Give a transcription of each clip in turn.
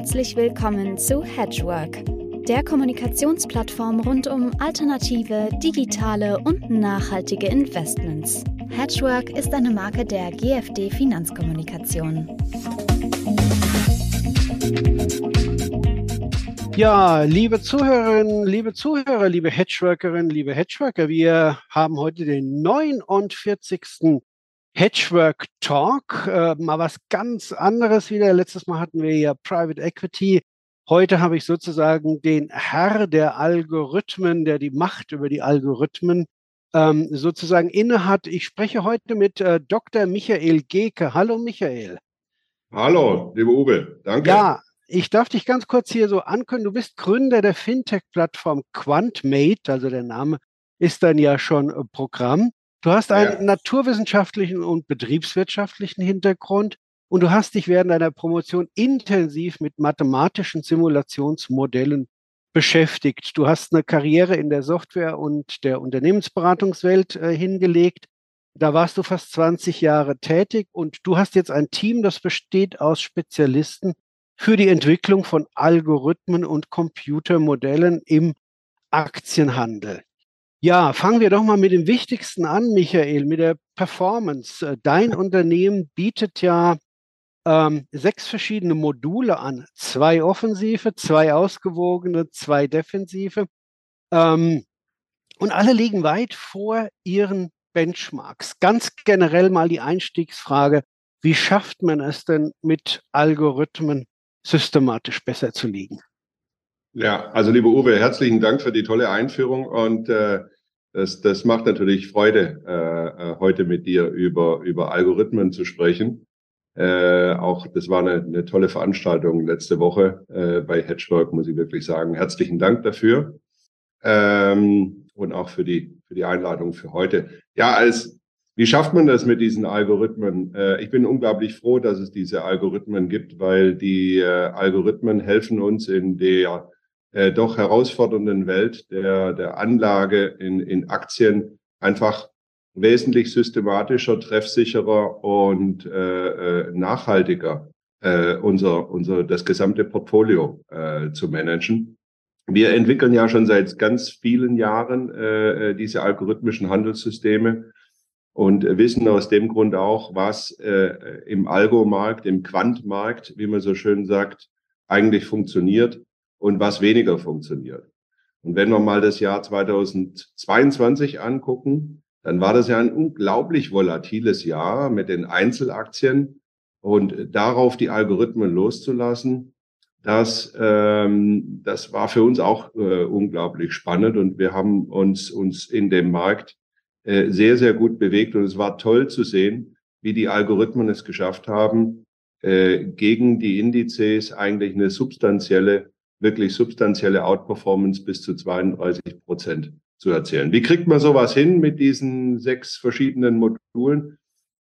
Herzlich willkommen zu Hedgework, der Kommunikationsplattform rund um alternative, digitale und nachhaltige Investments. Hedgework ist eine Marke der GFD Finanzkommunikation. Ja, liebe Zuhörerinnen, liebe Zuhörer, liebe Hedgeworkerinnen, liebe Hedgeworker, wir haben heute den 49. Hedgework Talk, äh, mal was ganz anderes wieder. Letztes Mal hatten wir ja Private Equity. Heute habe ich sozusagen den Herr der Algorithmen, der die Macht über die Algorithmen ähm, sozusagen innehat. Ich spreche heute mit äh, Dr. Michael Geke. Hallo Michael. Hallo, lieber Uwe, danke. Ja, ich darf dich ganz kurz hier so ankündigen. Du bist Gründer der Fintech-Plattform QuantMate, also der Name ist dann ja schon äh, Programm. Du hast einen ja. naturwissenschaftlichen und betriebswirtschaftlichen Hintergrund und du hast dich während deiner Promotion intensiv mit mathematischen Simulationsmodellen beschäftigt. Du hast eine Karriere in der Software- und der Unternehmensberatungswelt äh, hingelegt. Da warst du fast 20 Jahre tätig und du hast jetzt ein Team, das besteht aus Spezialisten für die Entwicklung von Algorithmen und Computermodellen im Aktienhandel. Ja, fangen wir doch mal mit dem Wichtigsten an, Michael, mit der Performance. Äh, dein Unternehmen bietet ja ähm, sechs verschiedene Module an. Zwei offensive, zwei ausgewogene, zwei defensive. Ähm, und alle liegen weit vor ihren Benchmarks. Ganz generell mal die Einstiegsfrage, wie schafft man es denn mit Algorithmen systematisch besser zu liegen? Ja, also lieber Uwe, herzlichen Dank für die tolle Einführung und äh, das, das macht natürlich Freude, äh, äh, heute mit dir über, über Algorithmen zu sprechen. Äh, auch das war eine, eine tolle Veranstaltung letzte Woche äh, bei Hedgework, muss ich wirklich sagen. Herzlichen Dank dafür ähm, und auch für die, für die Einladung für heute. Ja, als wie schafft man das mit diesen Algorithmen? Äh, ich bin unglaublich froh, dass es diese Algorithmen gibt, weil die äh, Algorithmen helfen uns in der äh, doch herausfordernden Welt der, der Anlage in, in Aktien einfach wesentlich systematischer, treffsicherer und äh, äh, nachhaltiger äh, unser, unser das gesamte Portfolio äh, zu managen. Wir entwickeln ja schon seit ganz vielen Jahren äh, äh diese algorithmischen Handelssysteme und wissen aus dem Grund auch, was äh, im Algo-Markt, im Quant-Markt, wie man so schön sagt, eigentlich funktioniert und was weniger funktioniert. Und wenn wir mal das Jahr 2022 angucken, dann war das ja ein unglaublich volatiles Jahr mit den Einzelaktien und darauf die Algorithmen loszulassen, das, ähm, das war für uns auch äh, unglaublich spannend und wir haben uns, uns in dem Markt äh, sehr, sehr gut bewegt und es war toll zu sehen, wie die Algorithmen es geschafft haben, äh, gegen die Indizes eigentlich eine substanzielle wirklich substanzielle Outperformance bis zu 32 Prozent zu erzählen. Wie kriegt man sowas hin mit diesen sechs verschiedenen Modulen?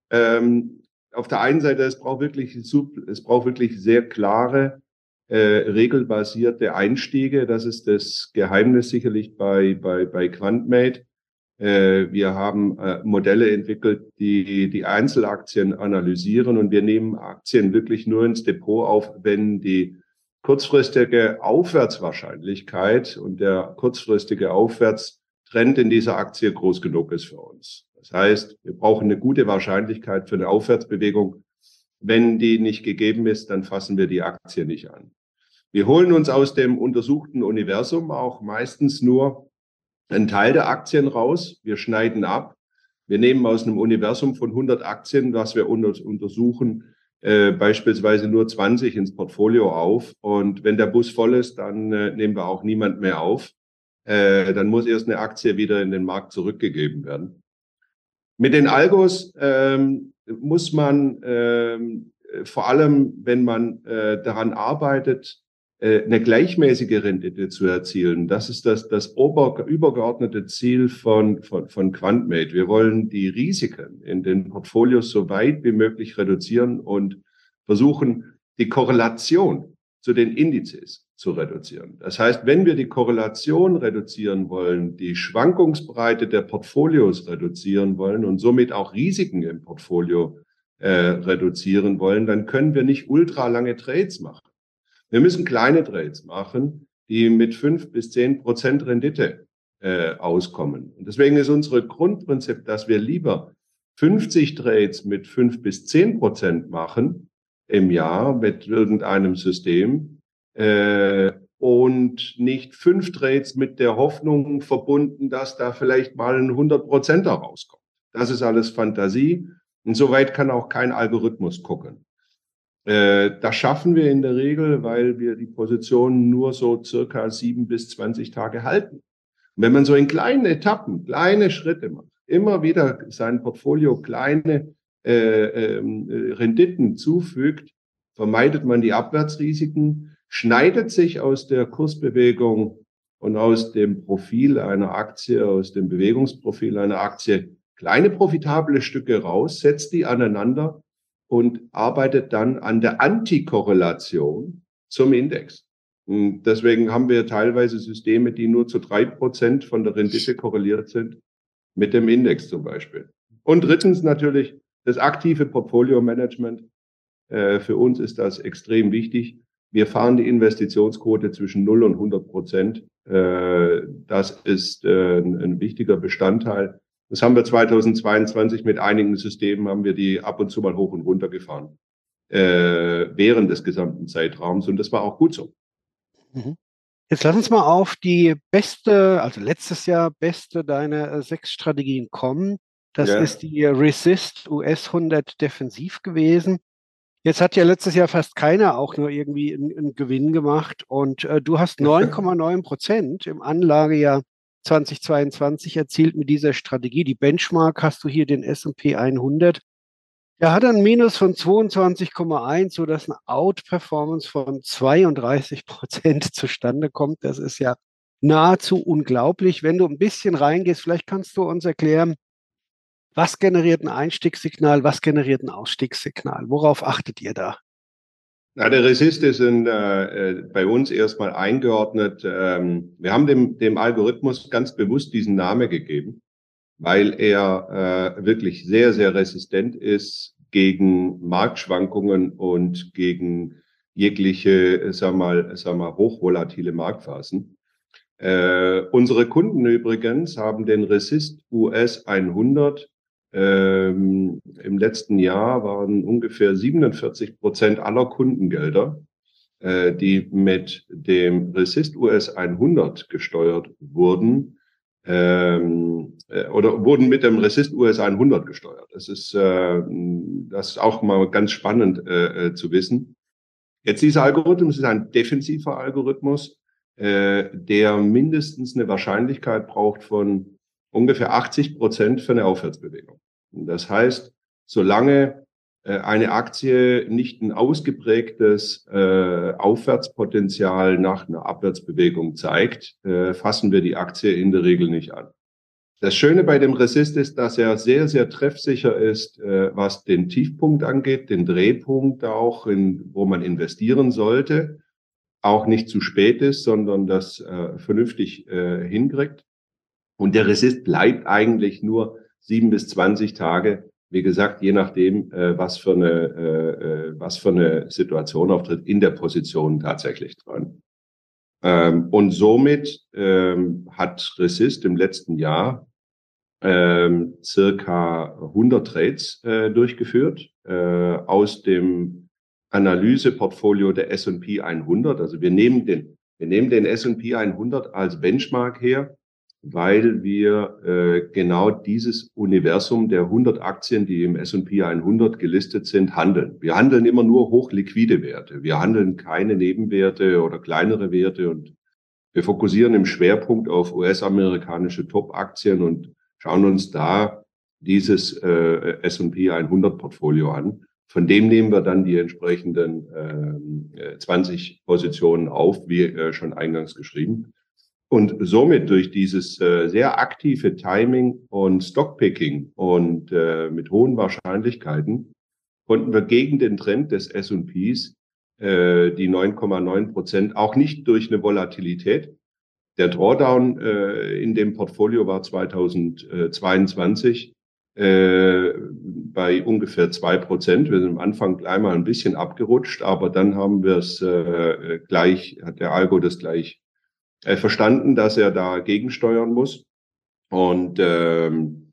Ähm, auf der einen Seite, es braucht wirklich, es braucht wirklich sehr klare, äh, regelbasierte Einstiege. Das ist das Geheimnis sicherlich bei, bei, bei QuantMate. Äh, wir haben äh, Modelle entwickelt, die die Einzelaktien analysieren und wir nehmen Aktien wirklich nur ins Depot auf, wenn die kurzfristige Aufwärtswahrscheinlichkeit und der kurzfristige Aufwärtstrend in dieser Aktie groß genug ist für uns. Das heißt, wir brauchen eine gute Wahrscheinlichkeit für eine Aufwärtsbewegung. Wenn die nicht gegeben ist, dann fassen wir die Aktie nicht an. Wir holen uns aus dem untersuchten Universum auch meistens nur einen Teil der Aktien raus. Wir schneiden ab. Wir nehmen aus einem Universum von 100 Aktien, was wir untersuchen, äh, beispielsweise nur 20 ins Portfolio auf. Und wenn der Bus voll ist, dann äh, nehmen wir auch niemand mehr auf. Äh, dann muss erst eine Aktie wieder in den Markt zurückgegeben werden. Mit den Algos ähm, muss man ähm, vor allem, wenn man äh, daran arbeitet, eine gleichmäßige Rendite zu erzielen. Das ist das, das ober, übergeordnete Ziel von, von, von QuantMate. Wir wollen die Risiken in den Portfolios so weit wie möglich reduzieren und versuchen, die Korrelation zu den Indizes zu reduzieren. Das heißt, wenn wir die Korrelation reduzieren wollen, die Schwankungsbreite der Portfolios reduzieren wollen und somit auch Risiken im Portfolio äh, reduzieren wollen, dann können wir nicht ultralange Trades machen. Wir müssen kleine Trades machen, die mit fünf bis zehn Prozent Rendite äh, auskommen. Und deswegen ist unser Grundprinzip, dass wir lieber 50 Trades mit fünf bis zehn Prozent machen im Jahr mit irgendeinem System äh, und nicht fünf Trades mit der Hoffnung verbunden, dass da vielleicht mal ein 100 Prozent rauskommt. Das ist alles Fantasie. Und soweit kann auch kein Algorithmus gucken. Äh, das schaffen wir in der Regel, weil wir die Positionen nur so circa sieben bis zwanzig Tage halten. Und wenn man so in kleinen Etappen, kleine Schritte macht, immer wieder sein Portfolio kleine äh, ähm, äh, Renditen zufügt, vermeidet man die Abwärtsrisiken, schneidet sich aus der Kursbewegung und aus dem Profil einer Aktie, aus dem Bewegungsprofil einer Aktie kleine profitable Stücke raus, setzt die aneinander und arbeitet dann an der Antikorrelation zum Index. Und deswegen haben wir teilweise Systeme, die nur zu drei Prozent von der Rendite korreliert sind mit dem Index zum Beispiel. Und drittens natürlich das aktive Portfolio-Management. Äh, für uns ist das extrem wichtig. Wir fahren die Investitionsquote zwischen 0 und 100 Prozent. Äh, das ist äh, ein wichtiger Bestandteil das haben wir 2022 mit einigen Systemen, haben wir die ab und zu mal hoch und runter gefahren äh, während des gesamten Zeitraums. Und das war auch gut so. Mhm. Jetzt lass uns mal auf die beste, also letztes Jahr beste deiner äh, sechs Strategien kommen. Das ja. ist die Resist US 100 Defensiv gewesen. Jetzt hat ja letztes Jahr fast keiner auch nur irgendwie einen, einen Gewinn gemacht und äh, du hast 9,9 Prozent im Anlagejahr 2022 erzielt mit dieser Strategie. Die Benchmark hast du hier den S&P 100. Der hat ein Minus von 22,1, sodass eine Outperformance von 32 Prozent zustande kommt. Das ist ja nahezu unglaublich. Wenn du ein bisschen reingehst, vielleicht kannst du uns erklären, was generiert ein Einstiegssignal, was generiert ein Ausstiegssignal? Worauf achtet ihr da? Na, der Resist ist in, äh, äh, bei uns erstmal eingeordnet. Ähm, wir haben dem, dem Algorithmus ganz bewusst diesen Namen gegeben, weil er äh, wirklich sehr, sehr resistent ist gegen Marktschwankungen und gegen jegliche, sag mal, sag mal, hochvolatile Marktphasen. Äh, unsere Kunden übrigens haben den Resist US 100 ähm, Im letzten Jahr waren ungefähr 47 Prozent aller Kundengelder, äh, die mit dem Resist US 100 gesteuert wurden, ähm, äh, oder wurden mit dem Resist US 100 gesteuert. Das ist, äh, das ist auch mal ganz spannend äh, äh, zu wissen. Jetzt dieser Algorithmus ist ein defensiver Algorithmus, äh, der mindestens eine Wahrscheinlichkeit braucht von ungefähr 80 Prozent für eine Aufwärtsbewegung. Das heißt, solange äh, eine Aktie nicht ein ausgeprägtes äh, Aufwärtspotenzial nach einer Abwärtsbewegung zeigt, äh, fassen wir die Aktie in der Regel nicht an. Das Schöne bei dem Resist ist, dass er sehr, sehr treffsicher ist, was den Tiefpunkt angeht, den Drehpunkt auch, in, wo man investieren sollte, auch nicht zu spät ist, sondern das vernünftig hinkriegt. Und der Resist bleibt eigentlich nur sieben bis zwanzig Tage. Wie gesagt, je nachdem, äh, was für eine, äh, äh, was für eine Situation auftritt, in der Position tatsächlich dran. Ähm, und somit ähm, hat Resist im letzten Jahr ähm, circa 100 Trades äh, durchgeführt äh, aus dem Analyseportfolio der S&P 100. Also wir nehmen den, wir nehmen den S&P 100 als Benchmark her weil wir äh, genau dieses Universum der 100 Aktien, die im S&P 100 gelistet sind, handeln. Wir handeln immer nur hochliquide Werte. Wir handeln keine Nebenwerte oder kleinere Werte und wir fokussieren im Schwerpunkt auf US-amerikanische Top-Aktien und schauen uns da dieses äh, S&P 100 Portfolio an. Von dem nehmen wir dann die entsprechenden äh, 20 Positionen auf, wie äh, schon eingangs geschrieben. Und somit durch dieses äh, sehr aktive Timing und Stockpicking und äh, mit hohen Wahrscheinlichkeiten konnten wir gegen den Trend des S&Ps äh, die 9,9 Prozent auch nicht durch eine Volatilität. Der Drawdown äh, in dem Portfolio war 2022 äh, bei ungefähr zwei Prozent. Wir sind am Anfang gleich mal ein bisschen abgerutscht, aber dann haben wir es äh, gleich, hat der Algo das gleich äh, verstanden, dass er da gegensteuern muss. Und ähm,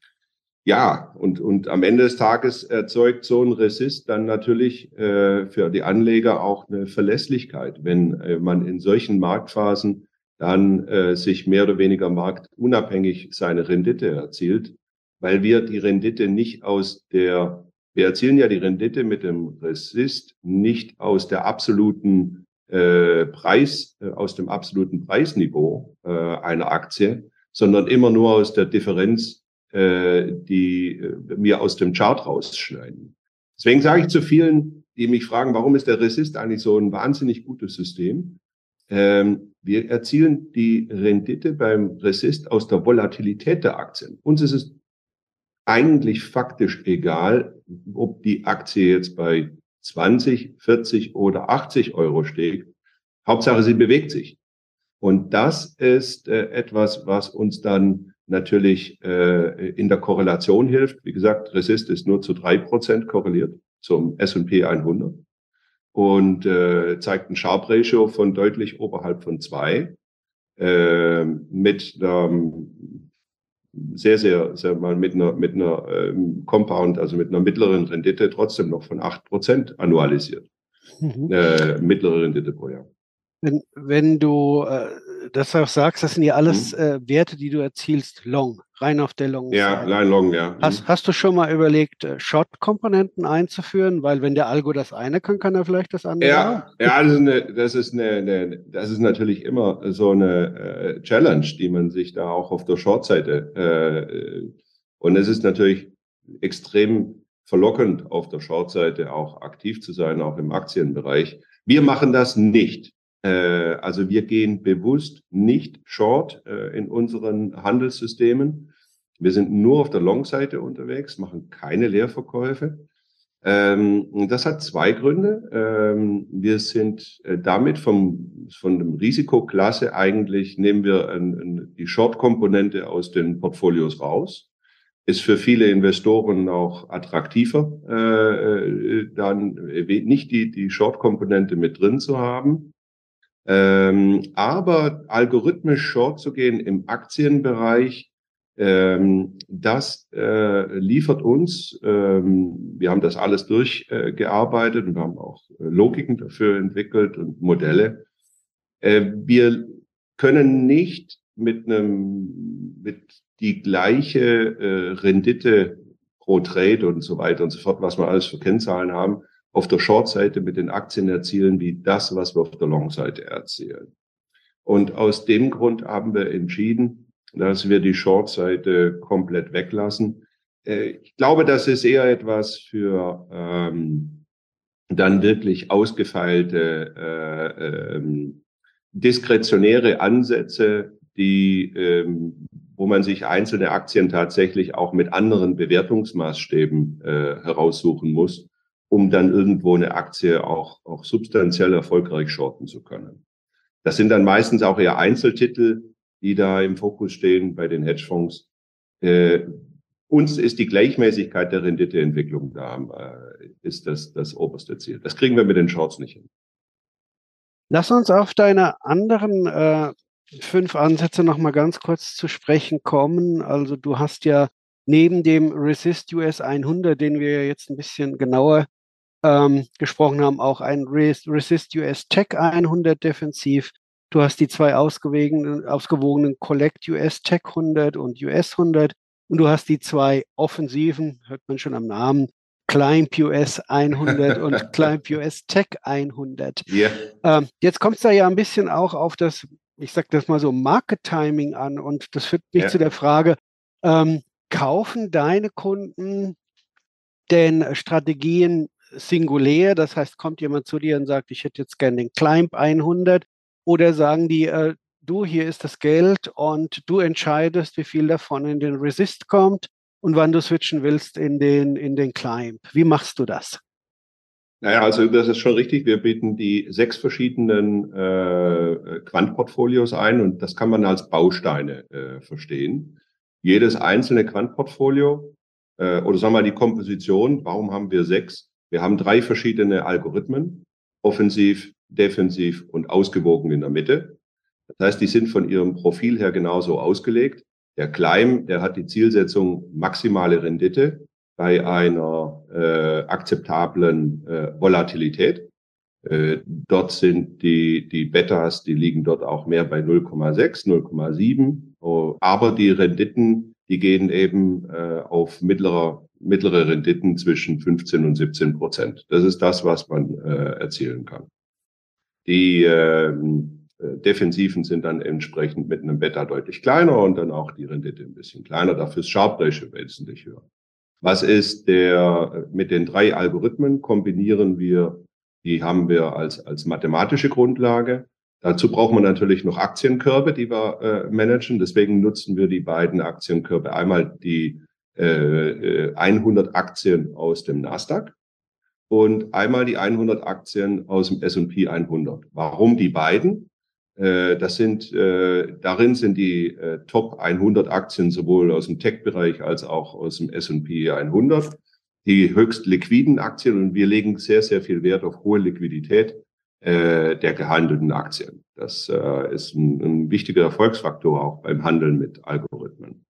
ja, und, und am Ende des Tages erzeugt so ein Resist dann natürlich äh, für die Anleger auch eine Verlässlichkeit, wenn äh, man in solchen Marktphasen dann äh, sich mehr oder weniger marktunabhängig seine Rendite erzielt, weil wir die Rendite nicht aus der, wir erzielen ja die Rendite mit dem Resist nicht aus der absoluten äh, Preis, äh, aus dem absoluten Preisniveau äh, einer Aktie, sondern immer nur aus der Differenz, äh, die äh, wir aus dem Chart rausschneiden. Deswegen sage ich zu vielen, die mich fragen, warum ist der Resist eigentlich so ein wahnsinnig gutes System? Ähm, wir erzielen die Rendite beim Resist aus der Volatilität der Aktien. Uns ist es eigentlich faktisch egal, ob die Aktie jetzt bei 20, 40 oder 80 Euro steht. Hauptsache, sie bewegt sich. Und das ist äh, etwas, was uns dann natürlich äh, in der Korrelation hilft. Wie gesagt, Resist ist nur zu drei Prozent korreliert zum S&P 100 und äh, zeigt ein Sharp Ratio von deutlich oberhalb von zwei äh, mit ähm, sehr, sehr, sehr mal mit einer, mit einer ähm, Compound, also mit einer mittleren Rendite trotzdem noch von acht Prozent annualisiert. Mhm. Äh, mittlere Rendite pro Jahr. Wenn, wenn du äh, das auch sagst, das sind ja alles mhm. äh, Werte, die du erzielst, long, rein auf der Long. Ja, rein long, ja. Mhm. Hast, hast du schon mal überlegt, äh, Short-Komponenten einzuführen? Weil wenn der Algo das eine kann, kann er vielleicht das andere. Ja, ja das, ist eine, das, ist eine, eine, das ist natürlich immer so eine äh, Challenge, die man sich da auch auf der Short-Seite äh, und es ist natürlich extrem verlockend, auf der Short-Seite auch aktiv zu sein, auch im Aktienbereich. Wir machen das nicht. Äh, also wir gehen bewusst nicht short äh, in unseren Handelssystemen. Wir sind nur auf der Long-Seite unterwegs, machen keine Leerverkäufe. Ähm, das hat zwei Gründe. Ähm, wir sind äh, damit vom, von dem Risikoklasse eigentlich, nehmen wir die Short-Komponente aus den Portfolios raus. Ist für viele Investoren auch attraktiver, dann nicht die, die Short-Komponente mit drin zu haben. Ähm, aber algorithmisch short zu gehen im Aktienbereich, ähm, das äh, liefert uns, ähm, wir haben das alles durchgearbeitet äh, und wir haben auch Logiken dafür entwickelt und Modelle. Äh, wir können nicht mit einem, mit die gleiche äh, Rendite pro Trade und so weiter und so fort, was wir alles für Kennzahlen haben, auf der Short-Seite mit den Aktien erzielen, wie das, was wir auf der Long-Seite erzielen. Und aus dem Grund haben wir entschieden, dass wir die Short-Seite komplett weglassen. Äh, ich glaube, das ist eher etwas für ähm, dann wirklich ausgefeilte, äh, ähm, diskretionäre Ansätze, die, ähm, wo man sich einzelne Aktien tatsächlich auch mit anderen Bewertungsmaßstäben äh, heraussuchen muss um dann irgendwo eine Aktie auch, auch substanziell erfolgreich shorten zu können. Das sind dann meistens auch eher Einzeltitel, die da im Fokus stehen bei den Hedgefonds. Äh, uns ist die Gleichmäßigkeit der Renditeentwicklung da, äh, ist das das oberste Ziel. Das kriegen wir mit den Shorts nicht hin. Lass uns auf deine anderen äh, fünf Ansätze noch mal ganz kurz zu sprechen kommen. Also du hast ja neben dem Resist US 100, den wir jetzt ein bisschen genauer ähm, gesprochen haben, auch ein Resist US Tech 100 defensiv. Du hast die zwei ausgewogenen, ausgewogenen Collect US Tech 100 und US 100 und du hast die zwei offensiven, hört man schon am Namen, Climb US 100 und Climb US Tech 100. Yeah. Ähm, jetzt kommt es da ja ein bisschen auch auf das, ich sag das mal so, Market Timing an und das führt mich yeah. zu der Frage, ähm, kaufen deine Kunden denn Strategien singulär, das heißt, kommt jemand zu dir und sagt, ich hätte jetzt gerne den Climb 100 oder sagen die, äh, du, hier ist das Geld und du entscheidest, wie viel davon in den Resist kommt und wann du switchen willst in den, in den Climb. Wie machst du das? Naja, also das ist schon richtig. Wir bieten die sechs verschiedenen äh, Quantportfolios ein und das kann man als Bausteine äh, verstehen. Jedes einzelne Quantportfolio äh, oder sagen wir mal die Komposition, warum haben wir sechs? Wir haben drei verschiedene Algorithmen, offensiv, defensiv und ausgewogen in der Mitte. Das heißt, die sind von ihrem Profil her genauso ausgelegt. Der Climb, der hat die Zielsetzung maximale Rendite bei einer äh, akzeptablen äh, Volatilität. Äh, dort sind die, die Betas, die liegen dort auch mehr bei 0,6, 0,7. Oh, aber die Renditen, die gehen eben äh, auf mittlerer, mittlere Renditen zwischen 15 und 17 Prozent. Das ist das, was man äh, erzielen kann. Die ähm, äh, Defensiven sind dann entsprechend mit einem Beta deutlich kleiner und dann auch die Rendite ein bisschen kleiner. Dafür ist Sharp Ratio wesentlich höher. Was ist der, mit den drei Algorithmen kombinieren wir die haben wir als, als mathematische Grundlage. Dazu braucht man natürlich noch Aktienkörbe, die wir äh, managen. Deswegen nutzen wir die beiden Aktienkörbe. Einmal die äh, 100 äh, Aktien aus dem Nasdaq und einmal die 100 Aktien aus dem S&P 100. Warum die beiden? Äh, das sind, äh, darin sind die äh, Top 100 Aktien sowohl aus dem Tech-Bereich als auch aus dem S&P 100 die höchst liquiden Aktien und wir legen sehr, sehr viel Wert auf hohe Liquidität äh, der gehandelten Aktien. Das äh, ist ein, ein wichtiger Erfolgsfaktor auch beim Handeln mit Algorithmen.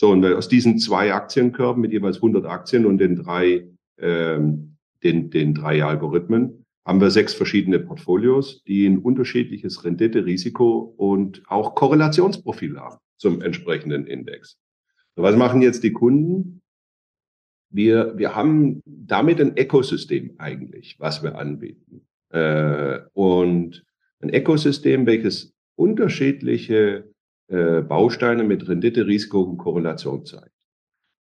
So, und aus diesen zwei Aktienkörben mit jeweils 100 Aktien und den drei, ähm, den, den drei Algorithmen haben wir sechs verschiedene Portfolios, die ein unterschiedliches Rendite, Risiko und auch Korrelationsprofil haben zum entsprechenden Index. So, was machen jetzt die Kunden? wir, wir haben damit ein Ökosystem eigentlich, was wir anbieten. Äh, und ein Ökosystem, welches unterschiedliche äh, Bausteine mit Rendite, Risiko und Korrelation zeigt.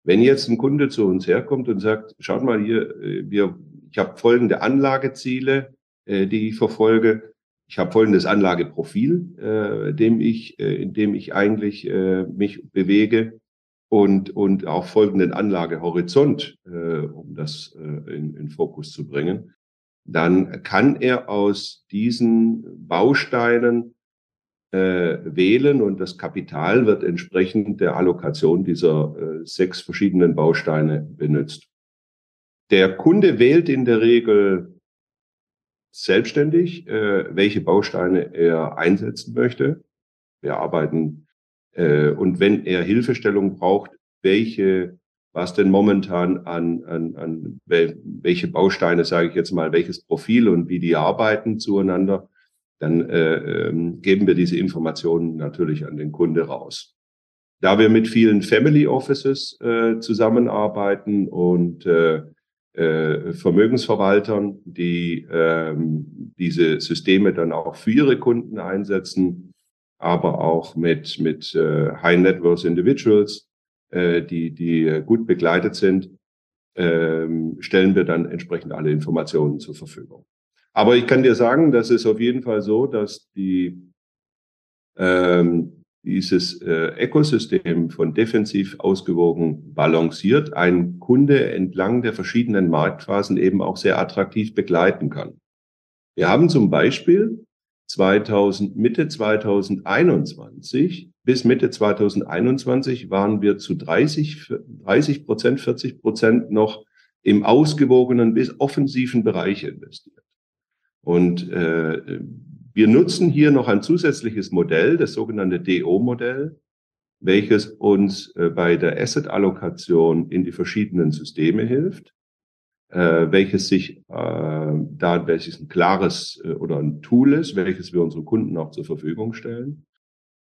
Wenn jetzt ein Kunde zu uns herkommt und sagt, schaut mal hier, äh, wir, ich habe folgende Anlageziele, äh, die ich verfolge. Ich habe folgendes Anlageprofil, äh, dem ich, äh, in dem ich eigentlich äh, mich bewege und, und auch folgenden Anlagehorizont, äh, um das äh, in, in Fokus zu bringen, dann kann er aus diesen Bausteinen äh, wählen und das Kapital wird entsprechend der Allokation dieser äh, sechs verschiedenen Bausteine benutzt. Der Kunde wählt in der Regel selbstständig, äh, welche Bausteine er einsetzen möchte. Wir arbeiten äh, und wenn er Hilfestellung braucht, welche, was denn momentan an, an, an welche Bausteine, sage ich jetzt mal, welches Profil und wie die arbeiten zueinander, dann äh, ähm, geben wir diese Informationen natürlich an den Kunde raus. Da wir mit vielen Family Offices äh, zusammenarbeiten und äh, äh, Vermögensverwaltern, die ähm, diese Systeme dann auch für ihre Kunden einsetzen, aber auch mit, mit äh, High Net Worth Individuals, äh, die, die gut begleitet sind, ähm, stellen wir dann entsprechend alle Informationen zur Verfügung. Aber ich kann dir sagen, das ist auf jeden Fall so, dass die, ähm, dieses äh, Ökosystem von defensiv ausgewogen balanciert ein Kunde entlang der verschiedenen Marktphasen eben auch sehr attraktiv begleiten kann. Wir haben zum Beispiel 2000, Mitte 2021 bis Mitte 2021 waren wir zu 30, 30 Prozent, 40 Prozent noch im ausgewogenen bis offensiven Bereich investiert. Und äh, wir nutzen hier noch ein zusätzliches Modell, das sogenannte DO-Modell, welches uns äh, bei der Asset-Allokation in die verschiedenen Systeme hilft äh, welches sich äh, da, welches ein klares äh, oder ein Tool ist, welches wir unseren Kunden auch zur Verfügung stellen.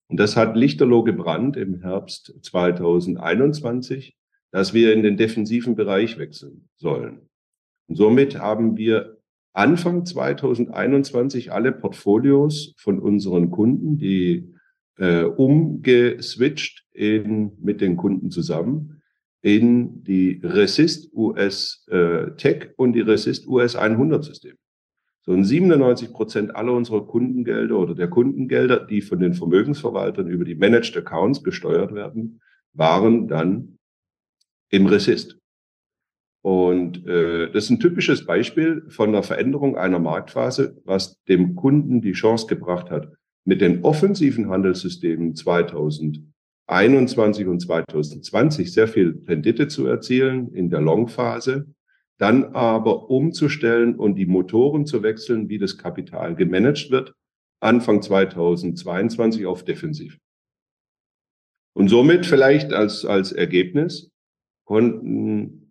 Und das hat Lichterloh gebrannt im Herbst 2021, dass wir in den defensiven Bereich wechseln sollen. Und somit haben wir Anfang 2021 alle Portfolios von unseren Kunden, die äh, umgeswitcht in, mit den Kunden zusammen in die Resist US äh, Tech und die Resist US 100 System. So und 97 Prozent aller unserer Kundengelder oder der Kundengelder, die von den Vermögensverwaltern über die Managed Accounts gesteuert werden, waren dann im Resist. Und äh, das ist ein typisches Beispiel von der Veränderung einer Marktphase, was dem Kunden die Chance gebracht hat, mit den offensiven Handelssystemen 2000 2021 und 2020 sehr viel Rendite zu erzielen in der Long-Phase, dann aber umzustellen und die Motoren zu wechseln, wie das Kapital gemanagt wird, Anfang 2022 auf defensiv. Und somit vielleicht als, als Ergebnis konnten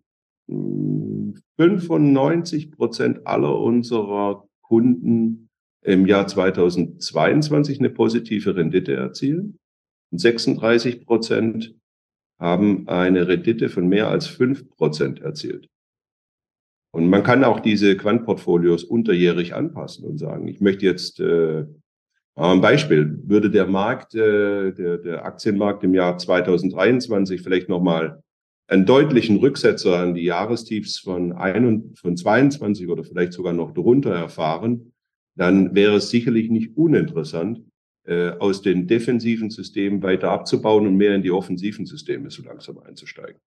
95 hm, Prozent aller unserer Kunden im Jahr 2022 eine positive Rendite erzielen. Und 36 Prozent haben eine Rendite von mehr als fünf Prozent erzielt. Und man kann auch diese Quantportfolios unterjährig anpassen und sagen, ich möchte jetzt äh, ein Beispiel, würde der Markt, äh, der, der Aktienmarkt im Jahr 2023 vielleicht nochmal einen deutlichen Rücksetzer an die Jahrestiefs von, ein, von 22 oder vielleicht sogar noch drunter erfahren, dann wäre es sicherlich nicht uninteressant, äh, aus den defensiven Systemen weiter abzubauen und mehr in die offensiven Systeme so langsam einzusteigen.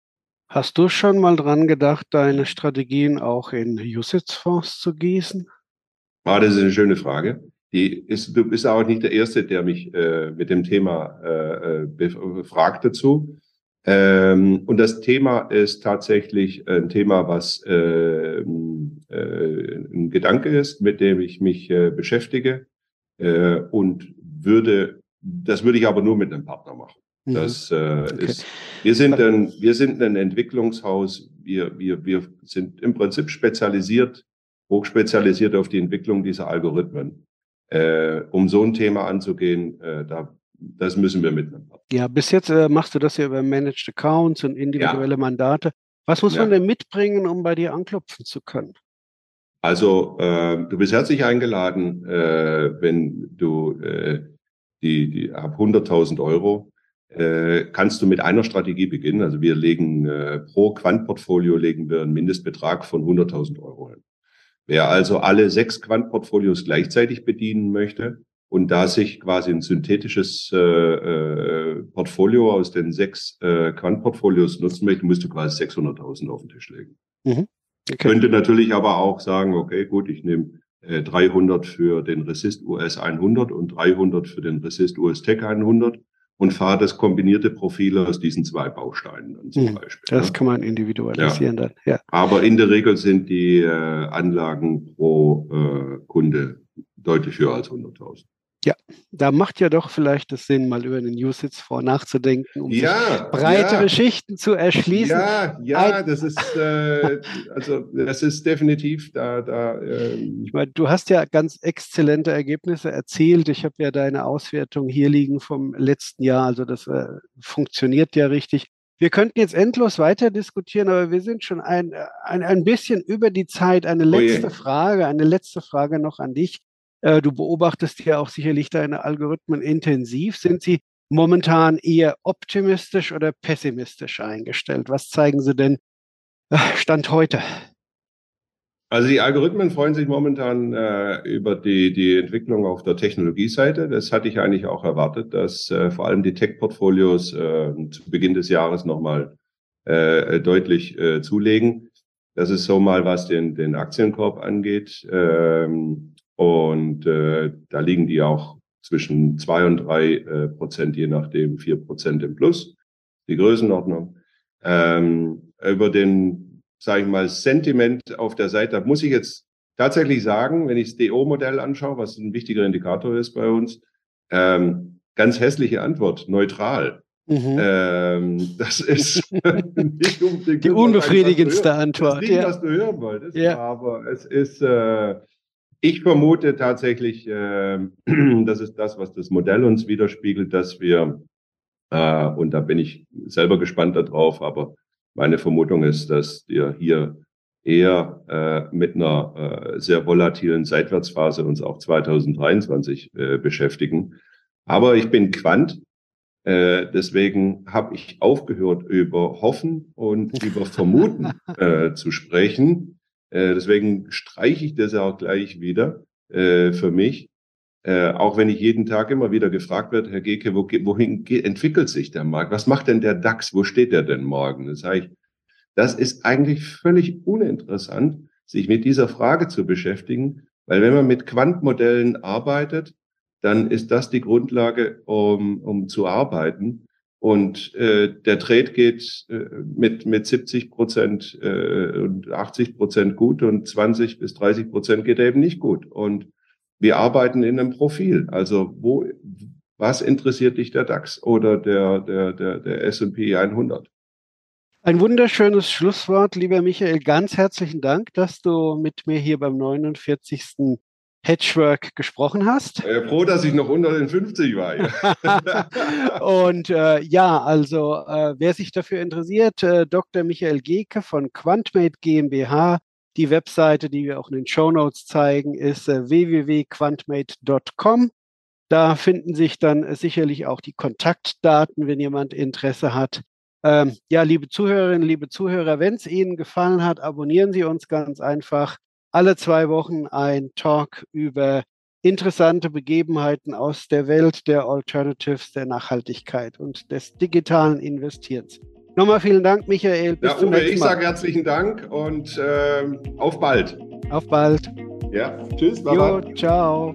Hast du schon mal dran gedacht, deine Strategien auch in USITS-Fonds zu gießen? Ah, das ist eine schöne Frage. Die ist, du bist auch nicht der Erste, der mich äh, mit dem Thema äh, äh befragt dazu. Ähm, und das Thema ist tatsächlich ein Thema, was äh, äh, ein Gedanke ist, mit dem ich mich äh, beschäftige. Äh, und würde, das würde ich aber nur mit einem Partner machen. Mhm. Das äh, okay. ist, wir sind ein, wir sind ein Entwicklungshaus. Wir, wir, wir sind im Prinzip spezialisiert, hochspezialisiert auf die Entwicklung dieser Algorithmen. Äh, um so ein Thema anzugehen, äh, da, das müssen wir mitnehmen. Ja, bis jetzt äh, machst du das ja über Managed Accounts und individuelle ja. Mandate. Was muss ja. man denn mitbringen, um bei dir anklopfen zu können? Also äh, du bist herzlich eingeladen, äh, wenn du äh, die, die ab 100.000 Euro äh, kannst du mit einer Strategie beginnen. Also wir legen äh, pro Quantportfolio legen wir einen Mindestbetrag von 100.000 Euro hin. Wer also alle sechs Quantportfolios gleichzeitig bedienen möchte und da sich quasi ein synthetisches äh, äh, Portfolio aus den sechs äh, Quantportfolios nutzen möchte, musst du quasi 600.000 auf den Tisch legen. Mhm. Okay. Könnte natürlich aber auch sagen, okay, gut, ich nehme äh, 300 für den Resist US 100 und 300 für den Resist US Tech 100 und fahre das kombinierte Profil aus diesen zwei Bausteinen dann zum hm, Beispiel. Das ja. kann man individualisieren ja. dann. Ja. Aber in der Regel sind die äh, Anlagen pro äh, Kunde deutlich höher als 100.000. Ja, da macht ja doch vielleicht das Sinn, mal über den USITS vor nachzudenken, um ja, breitere ja. Schichten zu erschließen. Ja, ja, Ein, das ist äh, also das ist definitiv da. da äh, ich meine, du hast ja ganz exzellente Ergebnisse erzielt. Ich habe ja deine Auswertung hier liegen vom letzten Jahr, also das äh, funktioniert ja richtig. Wir könnten jetzt endlos weiter diskutieren, aber wir sind schon ein, ein, ein bisschen über die Zeit. Eine oh letzte oh Frage, eine letzte Frage noch an dich. Äh, du beobachtest ja auch sicherlich deine Algorithmen intensiv. Sind sie momentan eher optimistisch oder pessimistisch eingestellt? Was zeigen sie denn äh, Stand heute? Also die Algorithmen freuen sich momentan äh, über die, die Entwicklung auf der Technologieseite. Das hatte ich eigentlich auch erwartet, dass äh, vor allem die Tech-Portfolios äh, zu Beginn des Jahres nochmal äh, deutlich äh, zulegen. Das ist so mal, was den, den Aktienkorb angeht. Ähm, und äh, da liegen die auch zwischen zwei und drei äh, Prozent, je nachdem vier Prozent im Plus, die Größenordnung. Ähm, über den, sage ich mal, Sentiment auf der Seite, da muss ich jetzt tatsächlich sagen, wenn ich das DO-Modell anschaue, was ein wichtiger Indikator ist bei uns, ähm, ganz hässliche Antwort, neutral. Mhm. Ähm, das ist nicht unbedingt die unbefriedigendste Antwort. Das ist nicht, ja. was du hören wolltest, ja. aber es ist äh, ich vermute tatsächlich, äh, das ist das, was das Modell uns widerspiegelt, dass wir, äh, und da bin ich selber gespannt darauf, aber meine Vermutung ist, dass wir hier eher äh, mit einer äh, sehr volatilen Seitwärtsphase uns auch 2023 äh, beschäftigen. Aber ich bin Quant, äh, deswegen habe ich aufgehört, über Hoffen und über Vermuten äh, zu sprechen. Äh, deswegen streiche ich das auch gleich wieder äh, für mich. Äh, auch wenn ich jeden Tag immer wieder gefragt werde, Herr Geke, wo, wohin entwickelt sich der Markt? Was macht denn der DAX? Wo steht der denn morgen? Das sage ich, das ist eigentlich völlig uninteressant, sich mit dieser Frage zu beschäftigen, weil wenn man mit Quantmodellen arbeitet, dann ist das die Grundlage, um, um zu arbeiten. Und äh, der Trade geht äh, mit, mit 70 Prozent äh, und 80 Prozent gut und 20 bis 30 Prozent geht eben nicht gut. Und wir arbeiten in einem Profil. Also wo, was interessiert dich der DAX oder der, der, der, der S&P 100? Ein wunderschönes Schlusswort, lieber Michael. Ganz herzlichen Dank, dass du mit mir hier beim 49. Hedgework gesprochen hast. Äh, froh, dass ich noch unter den 50 war. Ja. und äh, ja, also äh, wer sich dafür interessiert, äh, Dr. Michael Geke von Quantmate GmbH. Die Webseite, die wir auch in den Show Notes zeigen, ist äh, www.quantmate.com. Da finden sich dann sicherlich auch die Kontaktdaten, wenn jemand Interesse hat. Ähm, ja, liebe Zuhörerinnen, liebe Zuhörer, wenn es Ihnen gefallen hat, abonnieren Sie uns ganz einfach alle zwei Wochen ein Talk über interessante Begebenheiten aus der Welt der Alternatives, der Nachhaltigkeit und des digitalen Investierens. Nochmal vielen Dank, Michael. Bis ja, zum Uwe, nächsten Mal. ich sage herzlichen Dank und äh, auf bald. Auf bald. Ja, tschüss. Baba. Jo, ciao.